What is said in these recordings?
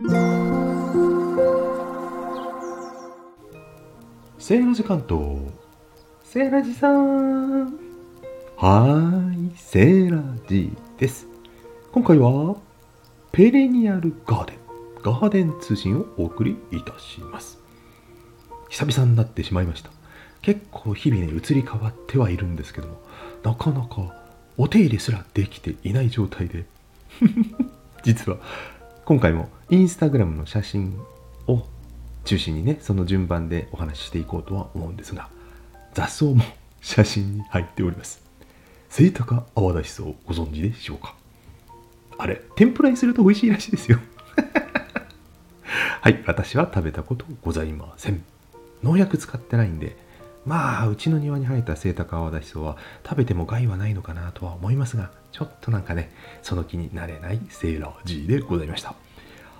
セーラジ関東セーラジさん。はーいセーラジです。今回はペレニアルガーデン。ガーデン通信をお送りいたします。久々になってしまいました。結構日々ね移り変わってはいるんですけどもなかなかお手入れすらできていない状態で。実は今回もインスタグラムの写真を中心にねその順番でお話ししていこうとは思うんですが雑草も写真に入っております。セイタカアワダシソウご存知でしょうか？あれ天ぷらにすると美味しいらしいですよ。はい私は食べたことございません。農薬使ってないんでまあうちの庭に生えたセイタカアワダシソウは食べても害はないのかなとは思いますがちょっとなんかねその気になれないセーラー G でございました。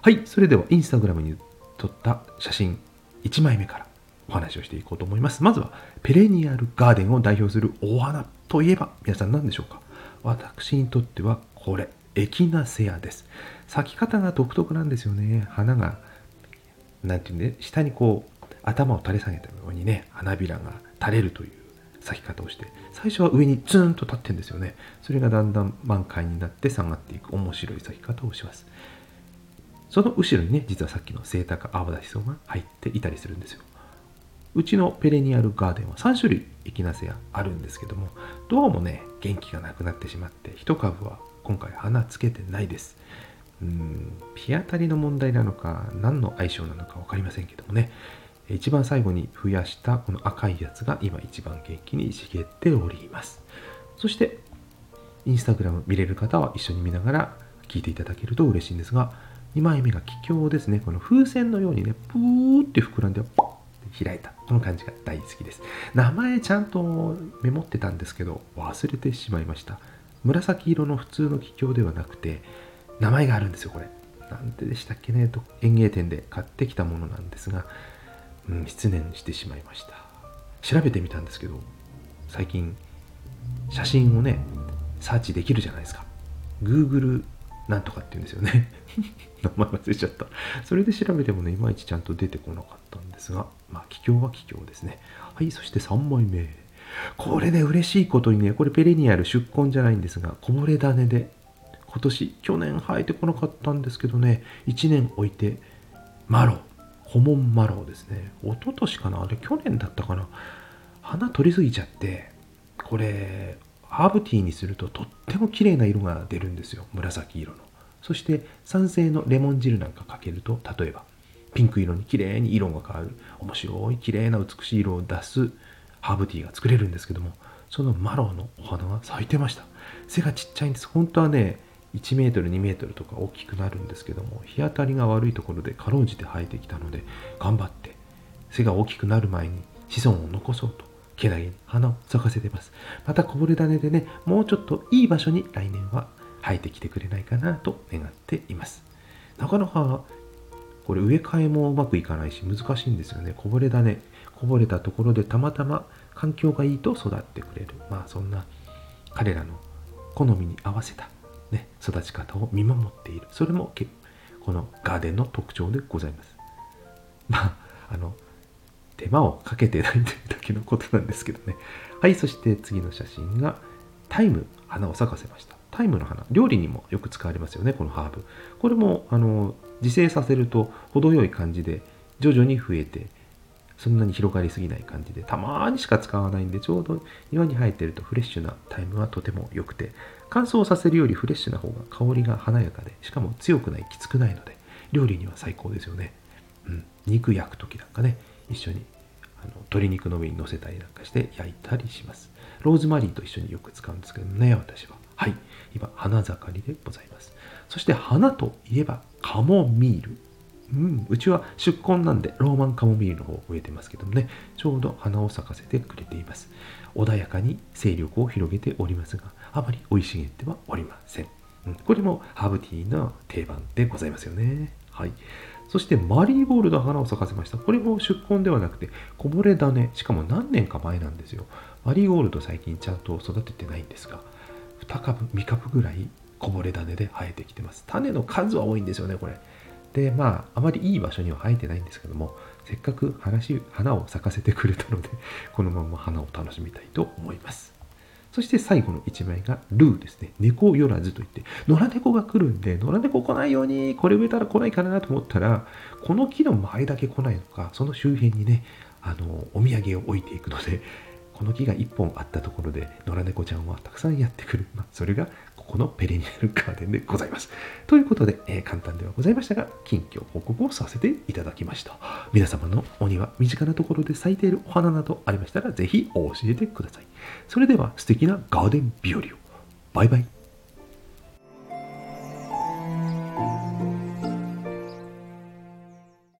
はいそれではインスタグラムに撮った写真1枚目からお話をしていこうと思います。まずはペレニアルガーデンを代表するお花といえば皆さん何でしょうか。私にとってはこれエキナセアです。咲き方が独特なんですよね。花が何て言うんで下にこう頭を垂れ下げたようにね花びらが垂れるという咲き方をして最初は上にツーンと立ってんですよね。それがだんだん満開になって下がっていく面白い咲き方をします。その後ろにね実はさっきのセイタカアワダシソが入っていたりするんですよ。うちのペレニアルガーデンは3種類エキナセアあるんですけどもどうもね元気がなくなってしまって1株は今回花つけてないです。うん日当たりの問題なのか何の相性なのか分かりませんけどもね。一番最後に増やしたこの赤いやつが今一番元気に茂っております。そしてインスタグラム見れる方は一緒に見ながら聞いていただけると嬉しいんですが2枚目が気境ですね。この風船のようにねプーって膨らんでポッて開いた。この感じが大好きです。名前ちゃんとメモってたんですけど忘れてしまいました。紫色の普通の気境ではなくて名前があるんですよこれ。なんてでしたっけねと園芸店で買ってきたものなんですがうん、失念してしまいました。調べてみたんですけど最近写真をねサーチできるじゃないですか。Google なんとかって言うんですよね。名前忘れちゃった。それで調べてもねいまいちちゃんと出てこなかったんですがまあ気境は気境ですね。はいそして3枚目。これね嬉しいことにねこれペレニアル出根じゃないんですがこぼれ種で今年去年生えてこなかったんですけどね1年置いてマロ。ホモンマロウですね。一昨年かな？あれ去年だったかな？花取りすぎちゃってこれハーブティーにするととっても綺麗な色が出るんですよ。紫色の。そして酸性のレモン汁なんかかけると例えばピンク色に綺麗に色が変わる。面白い綺麗な美しい色を出すハーブティーが作れるんですけどもそのマロウのお花が咲いてました。背がちっちゃいんです。本当はね1メートル2メートルとか大きくなるんですけども日当たりが悪いところでかろうじて生えてきたので頑張って背が大きくなる前に子孫を残そうとけなげに花を咲かせてます。またこぼれ種でねもうちょっといい場所に来年は生えてきてくれないかなと願っています。なかなかこれ植え替えもうまくいかないし難しいんですよね。こぼれ種こぼれたところでたまたま環境がいいと育ってくれる。まあそんな彼らの好みに合わせたね、育ち方を見守っている。それもこのガーデンの特徴でございます。まああの手間をかけてないというだけのことなんですけどね。はいそして次の写真がタイム花を咲かせました。タイムの花。料理にもよく使われますよねこのハーブ。これもあの自生させると程よい感じで徐々に増えてそんなに広がりすぎない感じでたまにしか使わないんでちょうど庭に生えてるとフレッシュなタイムはとても良くて乾燥させるよりフレッシュな方が香りが華やかでしかも強くないきつくないので料理には最高ですよね、うん、肉焼く時なんかね一緒にあの鶏肉の上に乗せたりなんかして焼いたりします。ローズマリーと一緒によく使うんですけどね私は。はい。今花盛りでございます。そして花といえばカモミール。うん、うちは出根なんでローマンカモミールの方を植えてますけどもねちょうど花を咲かせてくれています。穏やかに勢力を広げておりますがあまり生い茂ってはおりません、うん、これもハーブティーの定番でございますよね。はい。そしてマリーゴールド花を咲かせました。これも出根ではなくてこぼれ種。しかも何年か前なんですよ。マリーゴールド最近ちゃんと育ててないんですが2株3株ぐらいこぼれ種で生えてきてます。種の数は多いんですよねこれ。でまああまりいい場所には生えてないんですけどもせっかく話花を咲かせてくれたので このまま花を楽しみたいと思いますそして最後の1枚がルーですね。猫よらずといって、野良猫が来るんで、野良猫来ないように、これ植えたら来ないかなと思ったら、この木の周りだけ来ないのか、その周辺にね、あの、お土産を置いていくので、この木が1本あったところで、野良猫ちゃんはたくさんやってくる。まあ、それがこのペリニアルガーデンでございます。ということで、えー、簡単ではございましたが、近況報告をさせていただきました。皆様のお庭、身近なところで咲いているお花などありましたら、ぜひ教えてください。それでは素敵なガーデン日和を。バイバイ。